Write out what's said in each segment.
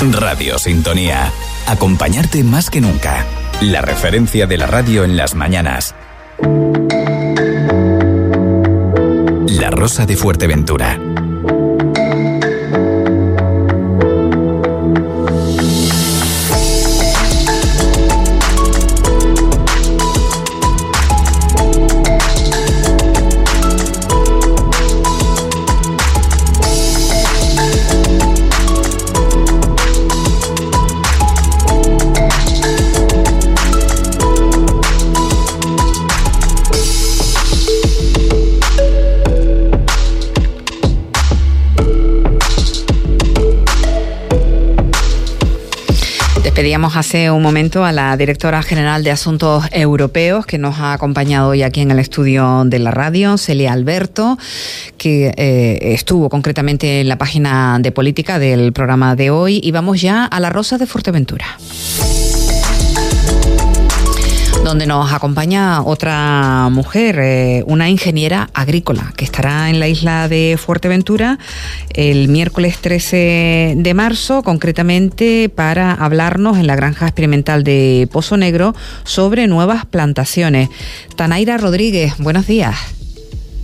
Radio Sintonía. Acompañarte más que nunca. La referencia de la radio en las mañanas. La Rosa de Fuerteventura. Pedíamos hace un momento a la directora general de Asuntos Europeos que nos ha acompañado hoy aquí en el estudio de la radio, Celia Alberto, que eh, estuvo concretamente en la página de política del programa de hoy. Y vamos ya a la Rosa de Fuerteventura donde nos acompaña otra mujer, eh, una ingeniera agrícola, que estará en la isla de Fuerteventura el miércoles 13 de marzo, concretamente para hablarnos en la granja experimental de Pozo Negro sobre nuevas plantaciones. Tanaira Rodríguez, buenos días.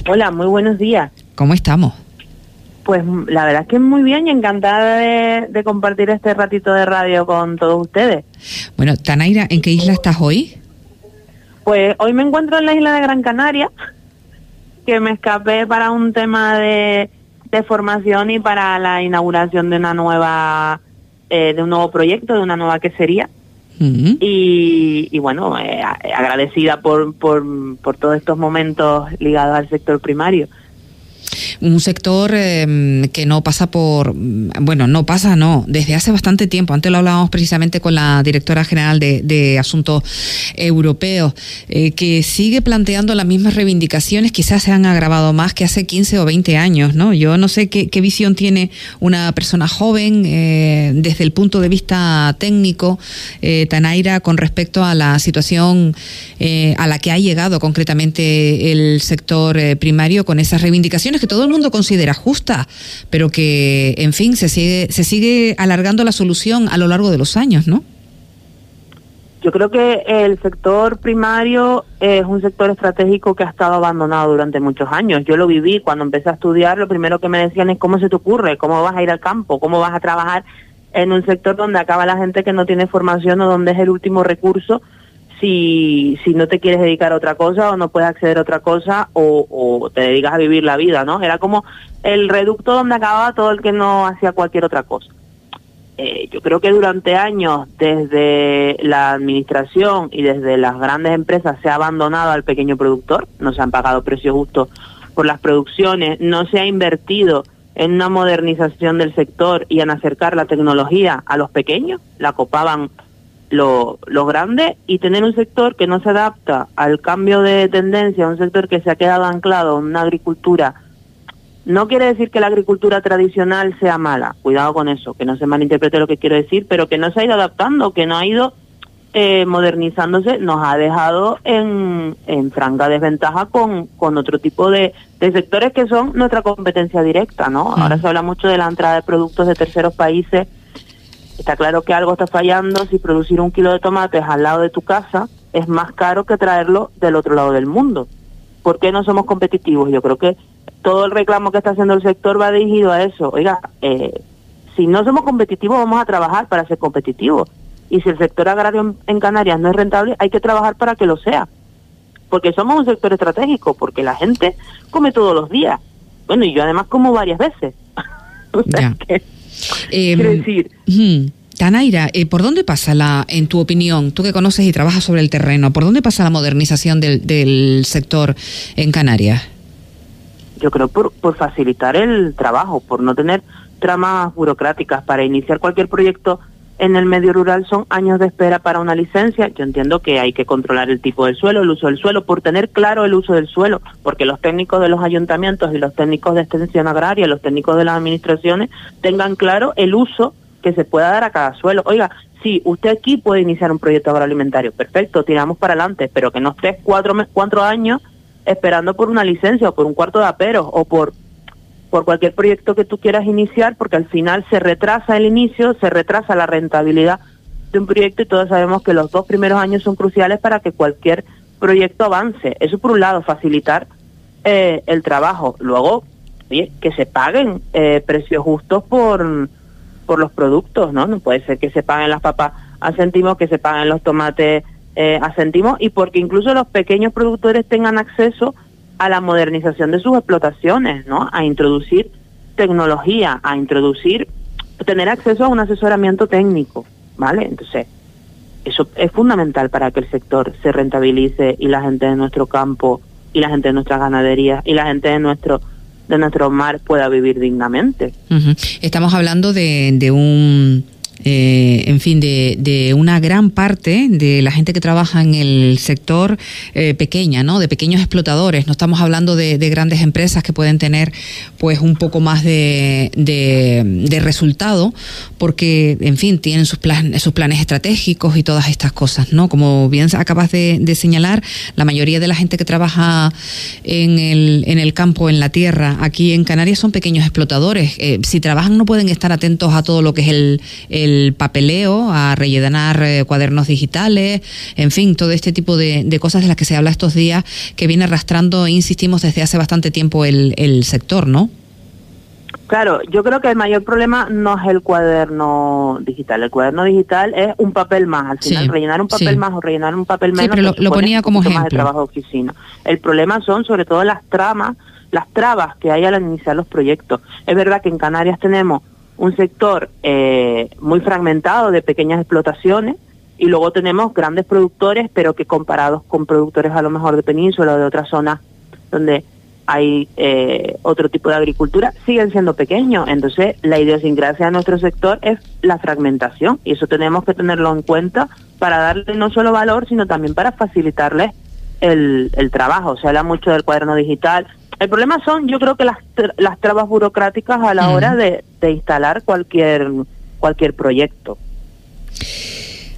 Hola, muy buenos días. ¿Cómo estamos? Pues la verdad es que muy bien y encantada de, de compartir este ratito de radio con todos ustedes. Bueno, Tanaira, ¿en qué isla estás hoy? Pues hoy me encuentro en la isla de Gran Canaria, que me escapé para un tema de, formación y para la inauguración de una nueva, eh, de un nuevo proyecto, de una nueva quesería. y, y, bueno, eh, agradecida por, por, por todos estos momentos ligados al sector primario un sector em, que no pasa por, bueno, no pasa, no, desde hace bastante tiempo. Antes lo hablábamos precisamente con la directora general de, Asuntos Europeos, eh, que sigue planteando las mismas reivindicaciones, quizás se han agravado más que hace 15 o 20 años, ¿no? Yo no sé qué, visión tiene una persona joven eh, desde el punto de vista técnico, eh, Tanaira, con respecto a la situación a la que ha llegado concretamente el sector primario con esas reivindicaciones que todo el mundo considera justa, pero que, en fin, se sigue, se sigue alargando la solución a lo largo de los años, ¿no? Yo creo que el sector primario es un sector estratégico que ha estado abandonado durante muchos años. Yo lo viví cuando empecé a estudiar, lo primero que me decían es cómo se te ocurre, cómo vas a ir al campo, cómo vas a trabajar en un sector donde acaba la gente que no tiene formación o donde es el último recurso si, si no te quieres dedicar a otra cosa o no puedes acceder a otra cosa o, te dedicas a vivir la vida, ¿no? Era como el reducto donde acababa todo el que no hacía cualquier otra cosa. Eh, yo creo que durante años, desde la administración y desde las grandes empresas, se ha abandonado al pequeño productor, no se han pagado precios justos por las producciones, no se ha invertido en una modernización del sector y en acercar la tecnología a los pequeños, la copaban lo, lo grande y tener un sector que no se adapta al cambio de tendencia, un sector que se ha quedado anclado en una agricultura. No quiere decir que la agricultura tradicional sea mala, cuidado con eso, que no se malinterprete lo que quiero decir, pero que no se ha ido adaptando, que no ha ido eh, modernizándose, nos ha dejado en, en franca desventaja con, con otro tipo de, de sectores que son nuestra competencia directa, ¿no? Ahora se habla mucho de la entrada de productos de terceros países Está claro que algo está fallando si producir un kilo de tomates al lado de tu casa es más caro que traerlo del otro lado del mundo. ¿Por qué no somos competitivos? Yo creo que todo el reclamo que está haciendo el sector va dirigido a eso. Oiga, eh, si no somos competitivos vamos a trabajar para ser competitivos. Y si el sector agrario en Canarias no es rentable, hay que trabajar para que lo sea. Porque somos un sector estratégico, porque la gente come todos los días. Bueno, y yo además como varias veces. Eh, Quiero decir... Tanaira, eh, ¿por dónde pasa la, en tu opinión, tú que conoces y trabajas sobre el terreno, por dónde pasa la modernización del, del sector en Canarias? Yo creo por, por facilitar el trabajo, por no tener tramas burocráticas para iniciar cualquier proyecto en el medio rural son años de espera para una licencia. Yo entiendo que hay que controlar el tipo del suelo, el uso del suelo, por tener claro el uso del suelo, porque los técnicos de los ayuntamientos y los técnicos de extensión agraria, los técnicos de las administraciones, tengan claro el uso que se pueda dar a cada suelo. Oiga, sí, usted aquí puede iniciar un proyecto agroalimentario, perfecto, tiramos para adelante, pero que no estés cuatro, cuatro años esperando por una licencia o por un cuarto de aperos o por por cualquier proyecto que tú quieras iniciar, porque al final se retrasa el inicio, se retrasa la rentabilidad de un proyecto y todos sabemos que los dos primeros años son cruciales para que cualquier proyecto avance. Eso por un lado, facilitar eh, el trabajo. Luego, oye, que se paguen eh, precios justos por, por los productos, ¿no? No puede ser que se paguen las papas a céntimos, que se paguen los tomates eh, a y porque incluso los pequeños productores tengan acceso a la modernización de sus explotaciones, ¿no? A introducir tecnología, a introducir, tener acceso a un asesoramiento técnico, ¿vale? Entonces, eso es fundamental para que el sector se rentabilice y la gente de nuestro campo y la gente de nuestras ganaderías y la gente de nuestro de nuestro mar pueda vivir dignamente. Estamos hablando de, de un eh, en fin, de, de, una gran parte de la gente que trabaja en el sector eh, pequeña, ¿no? De pequeños explotadores. No estamos hablando de, de, grandes empresas que pueden tener, pues, un poco más de, de resultado, porque, en fin, tienen sus, plan, sus planes estratégicos y todas estas cosas, ¿no? Como bien acabas de, señalar, la mayoría de la gente que trabaja en el, en el campo, en la tierra, aquí en Canarias, son pequeños explotadores. Eh, si trabajan, no pueden estar atentos a todo lo que es el, el el papeleo, a rellenar eh, cuadernos digitales, en fin, todo este tipo de, de, cosas de las que se habla estos días que viene arrastrando, insistimos, desde hace bastante tiempo el, el sector, ¿no? Claro, yo creo que el mayor problema no es el cuaderno digital. El cuaderno digital es un papel más. Al final, sí, rellenar un papel sí. más o rellenar un papel menos. Sí, pero lo, lo ponía como ejemplo. Más de trabajo de oficina. El problema son sobre todo las tramas, las trabas que hay al iniciar los proyectos. Es verdad que en Canarias tenemos un sector eh, muy fragmentado de pequeñas explotaciones y luego tenemos grandes productores, pero que comparados con productores a lo mejor de península o de otras zonas donde hay eh, otro tipo de agricultura, siguen siendo pequeños. Entonces, la idiosincrasia de nuestro sector es la fragmentación y eso tenemos que tenerlo en cuenta para darle no solo valor, sino también para facilitarles el, el trabajo. Se habla mucho del cuaderno digital, el problema son, yo creo que las, las trabas burocráticas a la hora de, de instalar cualquier, cualquier proyecto.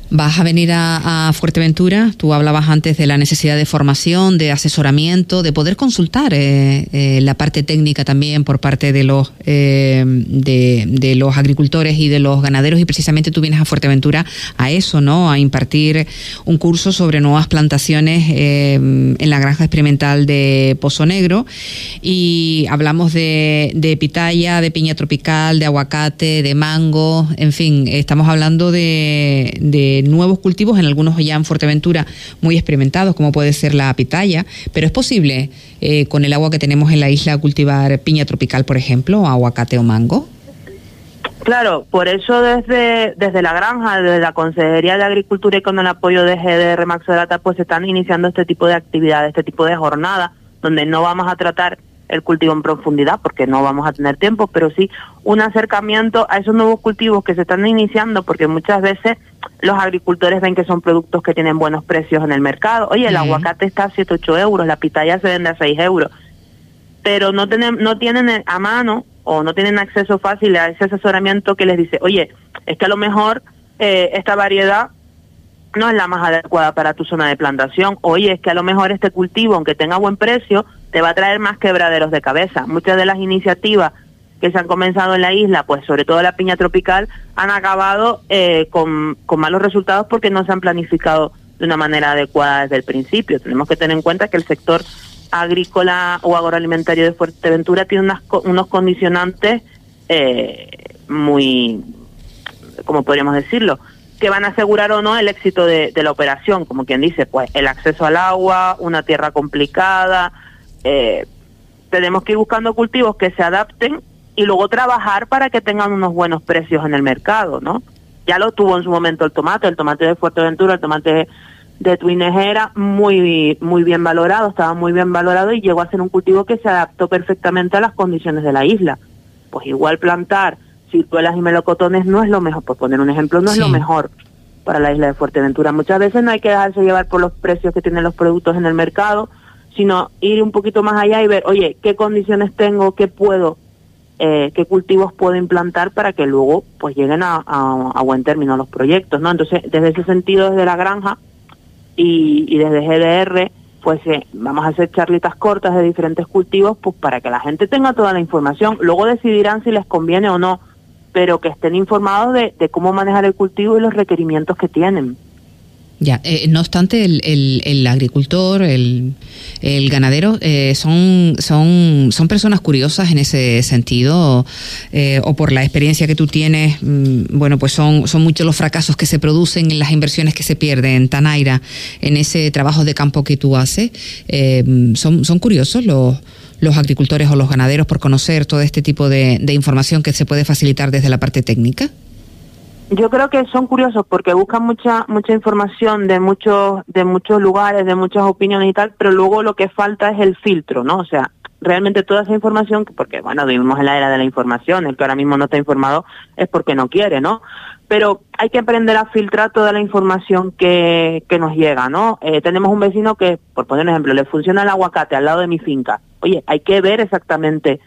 Vas a venir a, a, Fuerteventura. Tú hablabas antes de la necesidad de formación, de asesoramiento, de poder consultar eh, eh, la parte técnica también por parte de los eh, de, los agricultores y de los ganaderos. Y precisamente tú vienes a Fuerteventura a eso, ¿no? A impartir un curso sobre nuevas plantaciones eh, en la granja experimental de Pozo Negro. Y hablamos de, de pitaya, de piña tropical, de aguacate, de mango. En fin, estamos hablando de nuevos cultivos, en algunos ya en Fuerteventura muy experimentados, como puede ser la pitaya, pero es posible eh, con el agua que tenemos en la isla cultivar piña tropical, por ejemplo, aguacate o mango. Claro, por eso desde, desde la granja, desde la Consejería de Agricultura y con el apoyo de GDR Maxorata, pues se están iniciando este tipo de actividades, este tipo de jornadas, donde no vamos a tratar el cultivo en profundidad porque no vamos a tener tiempo, pero sí un acercamiento a esos nuevos cultivos que se están iniciando porque muchas veces los agricultores ven que son productos que tienen buenos precios en el mercado. Oye, el uh -huh. aguacate está a 7, 8 euros, la pitaya se vende a 6 euros, pero no, tienen, no tienen a mano o no tienen acceso fácil a ese asesoramiento que les dice, oye, es que a lo mejor eh, esta variedad no es la más adecuada para tu zona de plantación. Oye, es que a lo mejor este cultivo, aunque tenga buen precio, te va a traer más quebraderos de cabeza. Muchas de las iniciativas que se han comenzado en la isla, pues sobre todo la piña tropical, han acabado eh, con, malos resultados porque no se han planificado de una manera adecuada desde el principio. Tenemos que tener en cuenta que el sector agrícola o agroalimentario de Fuerteventura tiene unas, unos condicionantes eh, muy, ¿cómo podríamos decirlo?, que van a asegurar o no el éxito de, de, la operación, como quien dice, pues el acceso al agua, una tierra complicada. Eh, tenemos que ir buscando cultivos que se adapten y luego trabajar para que tengan unos buenos precios en el mercado, ¿no? Ya lo tuvo en su momento el tomate, el tomate de Fuerteventura, el tomate de Tuinejera, muy, muy bien valorado, estaba muy bien valorado y llegó a ser un cultivo que se adaptó perfectamente a las condiciones de la isla. Pues igual plantar ciruelas y melocotones no es lo mejor, por poner un ejemplo, no sí. es lo mejor para la isla de Fuerteventura. Muchas veces no hay que dejarse llevar por los precios que tienen los productos en el mercado, sino ir un poquito más allá y ver, oye, qué condiciones tengo, qué puedo, eh, qué cultivos puedo implantar para que luego pues lleguen a, a, buen término los proyectos, ¿no? Entonces, desde ese sentido, desde la granja y, y desde GDR, pues eh, vamos a hacer charlitas cortas de diferentes cultivos, pues para que la gente tenga toda la información. Luego decidirán si les conviene o no, pero que estén informados de, de cómo manejar el cultivo y los requerimientos que tienen. Ya, eh, no obstante, el, el, agricultor, el, el ganadero, eh, son, son, son personas curiosas en ese sentido, eh, o por la experiencia que tú tienes, mm, bueno, pues son, son muchos los fracasos que se producen en las inversiones que se pierden, Tanaira, en ese trabajo de campo que tú haces. son, son curiosos los, los agricultores o los ganaderos por conocer todo este tipo de, de información que se puede facilitar desde la parte técnica. Yo creo que son curiosos porque buscan mucha mucha información de muchos de muchos lugares, de muchas opiniones y tal, pero luego lo que falta es el filtro, ¿no? O sea, realmente toda esa información, porque bueno, vivimos en la era de la información, el que ahora mismo no está informado es porque no quiere, ¿no? Pero hay que aprender a filtrar toda la información que, que nos llega, ¿no? Eh, tenemos un vecino que, por poner un ejemplo, le funciona el aguacate al lado de mi finca. Oye, hay que ver exactamente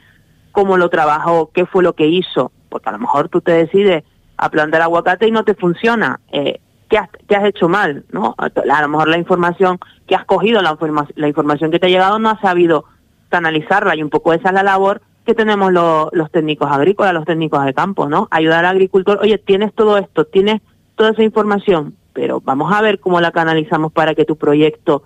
cómo lo trabajó, qué fue lo que hizo, porque a lo mejor tú te decides a plantar aguacate y no te funciona. Eh, ¿qué, has, hecho mal? ¿no? A lo mejor la información que has cogido, la, la información que te ha llegado, no has sabido canalizarla y un poco esa es la labor que tenemos los técnicos agrícolas, los técnicos de campo, ¿no? Ayudar al agricultor, oye, tienes todo esto, tienes toda esa información, pero vamos a ver cómo la canalizamos para que tu proyecto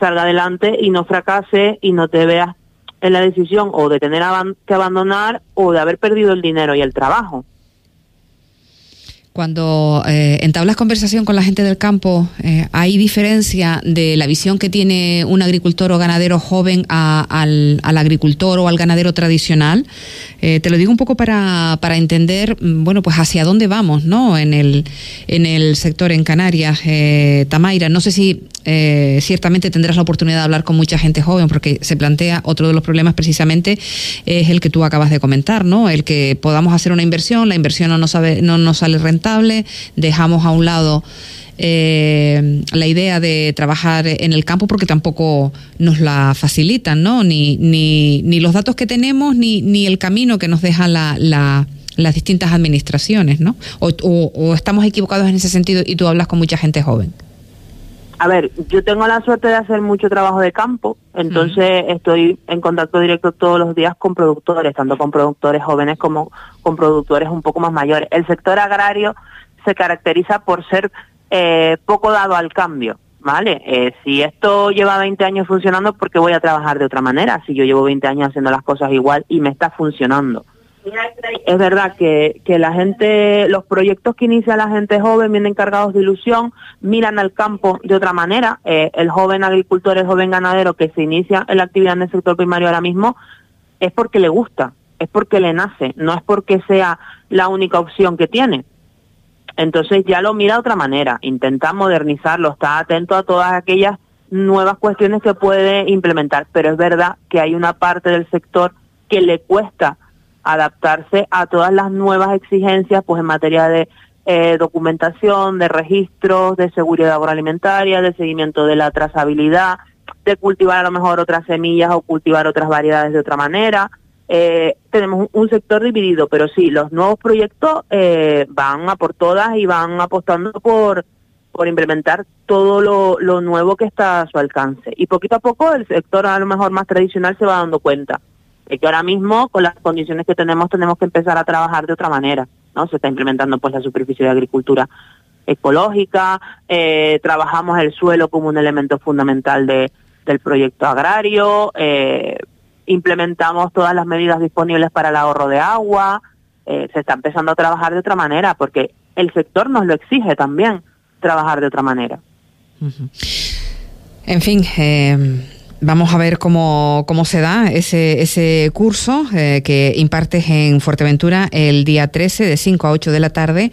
salga adelante y no fracase y no te veas en la decisión o de tener que abandonar o de haber perdido el dinero y el trabajo. Cuando eh, entablas conversación con la gente del campo, eh, ¿hay diferencia de la visión que tiene un agricultor o ganadero joven al, agricultor o al ganadero tradicional? Eh, te lo digo un poco para, para entender, mm, bueno, pues hacia dónde vamos, ¿no? En el, en el sector en Canarias. Eh, Tamaira, no sé si eh, ciertamente tendrás la oportunidad de hablar con mucha gente joven, porque se plantea otro de los problemas precisamente es el que tú acabas de comentar, ¿no? El que podamos hacer una inversión, la inversión no nos, sabe, no nos sale rentable, dejamos a un lado eh, la idea de trabajar en el campo porque tampoco nos la facilitan, ¿no? Ni, ni, ni los datos que tenemos, ni, ni el camino que nos dejan la, las distintas administraciones, ¿no? O, o estamos equivocados en ese sentido y tú hablas con mucha gente joven. A ver, yo tengo la suerte de hacer mucho trabajo de campo, entonces estoy en contacto directo todos los días con productores, tanto con productores jóvenes como con productores un poco más mayores. El sector agrario se caracteriza por ser eh, poco dado al cambio, ¿vale? Eh, si esto lleva 20 años funcionando, ¿por qué voy a trabajar de otra manera? Si yo llevo 20 años haciendo las cosas igual y me está funcionando. Es verdad que, que la gente, los proyectos que inicia la gente joven vienen cargados de ilusión, miran al campo de otra manera. Eh, el joven agricultor, el joven ganadero que se inicia en la actividad en el sector primario ahora mismo es porque le gusta, es porque le nace, no es porque sea la única opción que tiene. Entonces ya lo mira de otra manera, intenta modernizarlo, está atento a todas aquellas nuevas cuestiones que puede implementar, pero es verdad que hay una parte del sector que le cuesta adaptarse a todas las nuevas exigencias pues en materia de eh, documentación, de registros, de seguridad agroalimentaria, de seguimiento de la trazabilidad, de cultivar a lo mejor otras semillas o cultivar otras variedades de otra manera. Eh, tenemos un sector dividido, pero sí, los nuevos proyectos eh, van a por todas y van apostando por, por implementar todo lo, lo nuevo que está a su alcance. Y poquito a poco el sector a lo mejor más tradicional se va dando cuenta que ahora mismo con las condiciones que tenemos tenemos que empezar a trabajar de otra manera, ¿no? Se está implementando pues la superficie de agricultura ecológica, eh, trabajamos el suelo como un elemento fundamental de, del proyecto agrario, eh, implementamos todas las medidas disponibles para el ahorro de agua, eh, se está empezando a trabajar de otra manera porque el sector nos lo exige también trabajar de otra manera. En fin, eh, Vamos a ver cómo, cómo se da ese, ese curso eh, que impartes en Fuerteventura el día 13 de 5 a 8 de la tarde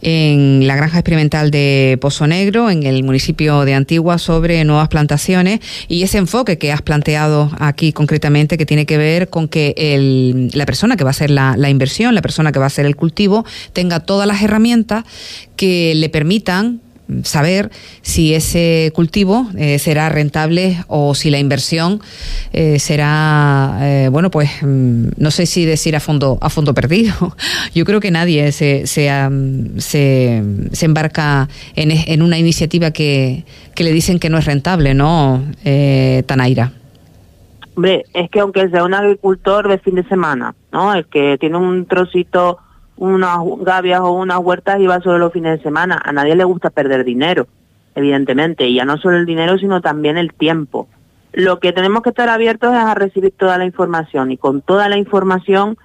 en la granja experimental de Pozo Negro, en el municipio de Antigua, sobre nuevas plantaciones y ese enfoque que has planteado aquí concretamente que tiene que ver con que el, la persona que va a hacer la, la inversión, la persona que va a hacer el cultivo, tenga todas las herramientas que le permitan saber si ese cultivo eh, será rentable o si la inversión eh, será, eh, bueno, pues mm, no sé si decir a fondo, a fondo perdido. Yo creo que nadie se, se, se, embarca en, en, una iniciativa que, que, le dicen que no es rentable, ¿no, Tanaira? Hombre, es que aunque sea un agricultor de fin de semana, ¿no? El que tiene un trocito unas gavias o unas huertas y va solo los fines de semana. A nadie le gusta perder dinero, evidentemente, y ya no solo el dinero, sino también el tiempo. Lo que tenemos que estar abiertos es a recibir toda la información y con toda la información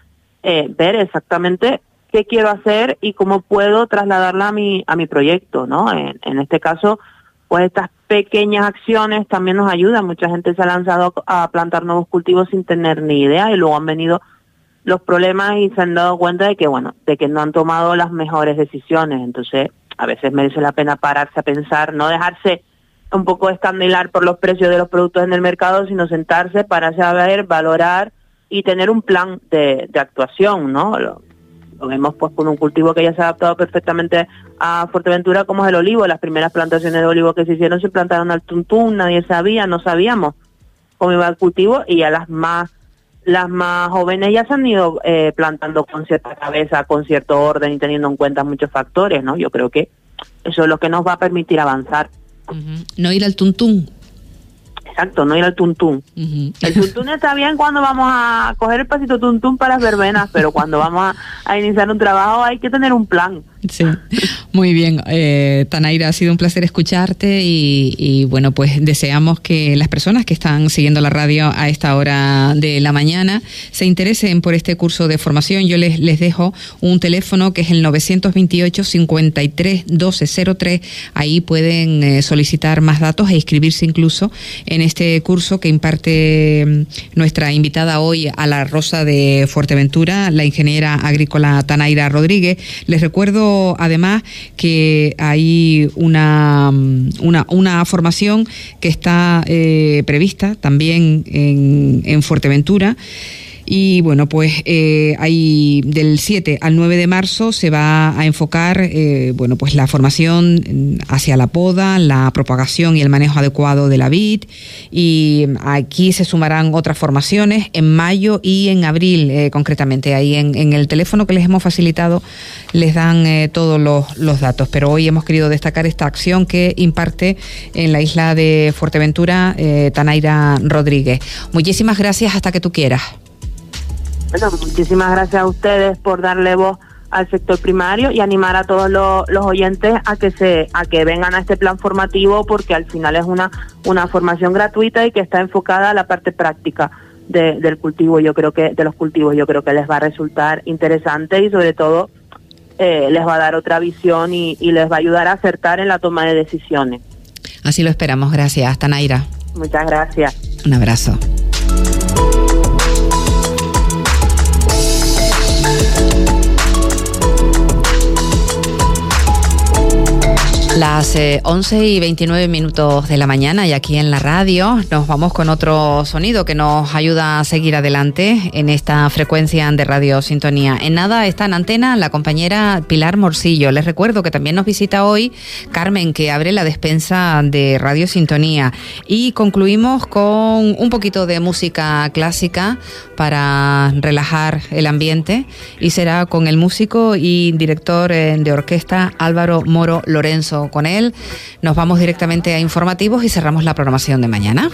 eh, ver exactamente qué quiero hacer y cómo puedo trasladarla a mi, a mi proyecto, ¿no? En, en este caso, pues estas pequeñas acciones también nos ayudan. Mucha gente se ha lanzado a plantar nuevos cultivos sin tener ni idea y luego han venido los problemas y se han dado cuenta de que, bueno, de que no han tomado las mejores decisiones. Entonces, a veces merece la pena pararse a pensar, no dejarse un poco escandilar por los precios de los productos en el mercado, sino sentarse para saber, valorar y tener un plan de, de actuación, ¿no? Lo, vemos pues con un cultivo que ya se ha adaptado perfectamente a Fuerteventura como es el olivo. Las primeras plantaciones de olivo que se hicieron se plantaron al tuntún, nadie sabía, no sabíamos cómo iba el cultivo y a las más las más jóvenes ya se han ido eh, plantando con cierta cabeza, con cierto orden y teniendo en cuenta muchos factores, ¿no? Yo creo que eso es lo que nos va a permitir avanzar. No ir al tuntún. Exacto, no ir al tuntún. El tuntún está bien cuando vamos a coger el pasito tuntún para las verbenas, pero cuando vamos a iniciar un trabajo hay que tener un plan. Sí, muy bien. Eh, Tanaira, ha sido un placer escucharte y, bueno, pues deseamos que las personas que están siguiendo la radio a esta hora de la mañana se interesen por este curso de formación. Yo les, les dejo un teléfono que es el 928 53 1203. Ahí pueden eh, solicitar más datos e inscribirse incluso en este curso que imparte mm, nuestra invitada hoy a la Rosa de Fuerteventura, la ingeniera agrícola Tanaira Rodríguez. Les recuerdo además que hay una, una, una formación que está eh, prevista también en, en Fuerteventura y bueno, pues eh, del 7 al 9 de marzo se va a enfocar eh, bueno, pues la formación hacia la poda, la propagación y el manejo adecuado de la vid. Y aquí se sumarán otras formaciones en mayo y en abril, eh, concretamente. Ahí en, el teléfono que les hemos facilitado les dan eh, todos los, los datos. Pero hoy hemos querido destacar esta acción que imparte en la isla de Fuerteventura eh, Tanaira Rodríguez. Muchísimas gracias. Hasta que tú quieras. Bueno, muchísimas gracias a ustedes por darle voz al sector primario y animar a todos los, los, oyentes a que se a que vengan a este plan formativo porque al final es una una formación gratuita y que está enfocada a la parte práctica de, del cultivo. Yo creo que de los cultivos yo creo que les va a resultar interesante y sobre todo eh, les va a dar otra visión y, y les va a ayudar a acertar en la toma de decisiones. Así lo esperamos. Gracias. Hasta Naira. Muchas gracias. Un abrazo Las 11 eh, y 29 minutos de la mañana y aquí en la radio nos vamos con otro sonido que nos ayuda a seguir adelante en esta frecuencia de Radio Sintonía. En nada está en antena la compañera Pilar Morcillo. Les recuerdo que también nos visita hoy Carmen que abre la despensa de Radio Sintonía y concluimos con un poquito de música clásica para relajar el ambiente y será con el músico y director eh, de orquesta Álvaro Moro Lorenzo con él. Nos vamos directamente a informativos y cerramos la programación de mañana.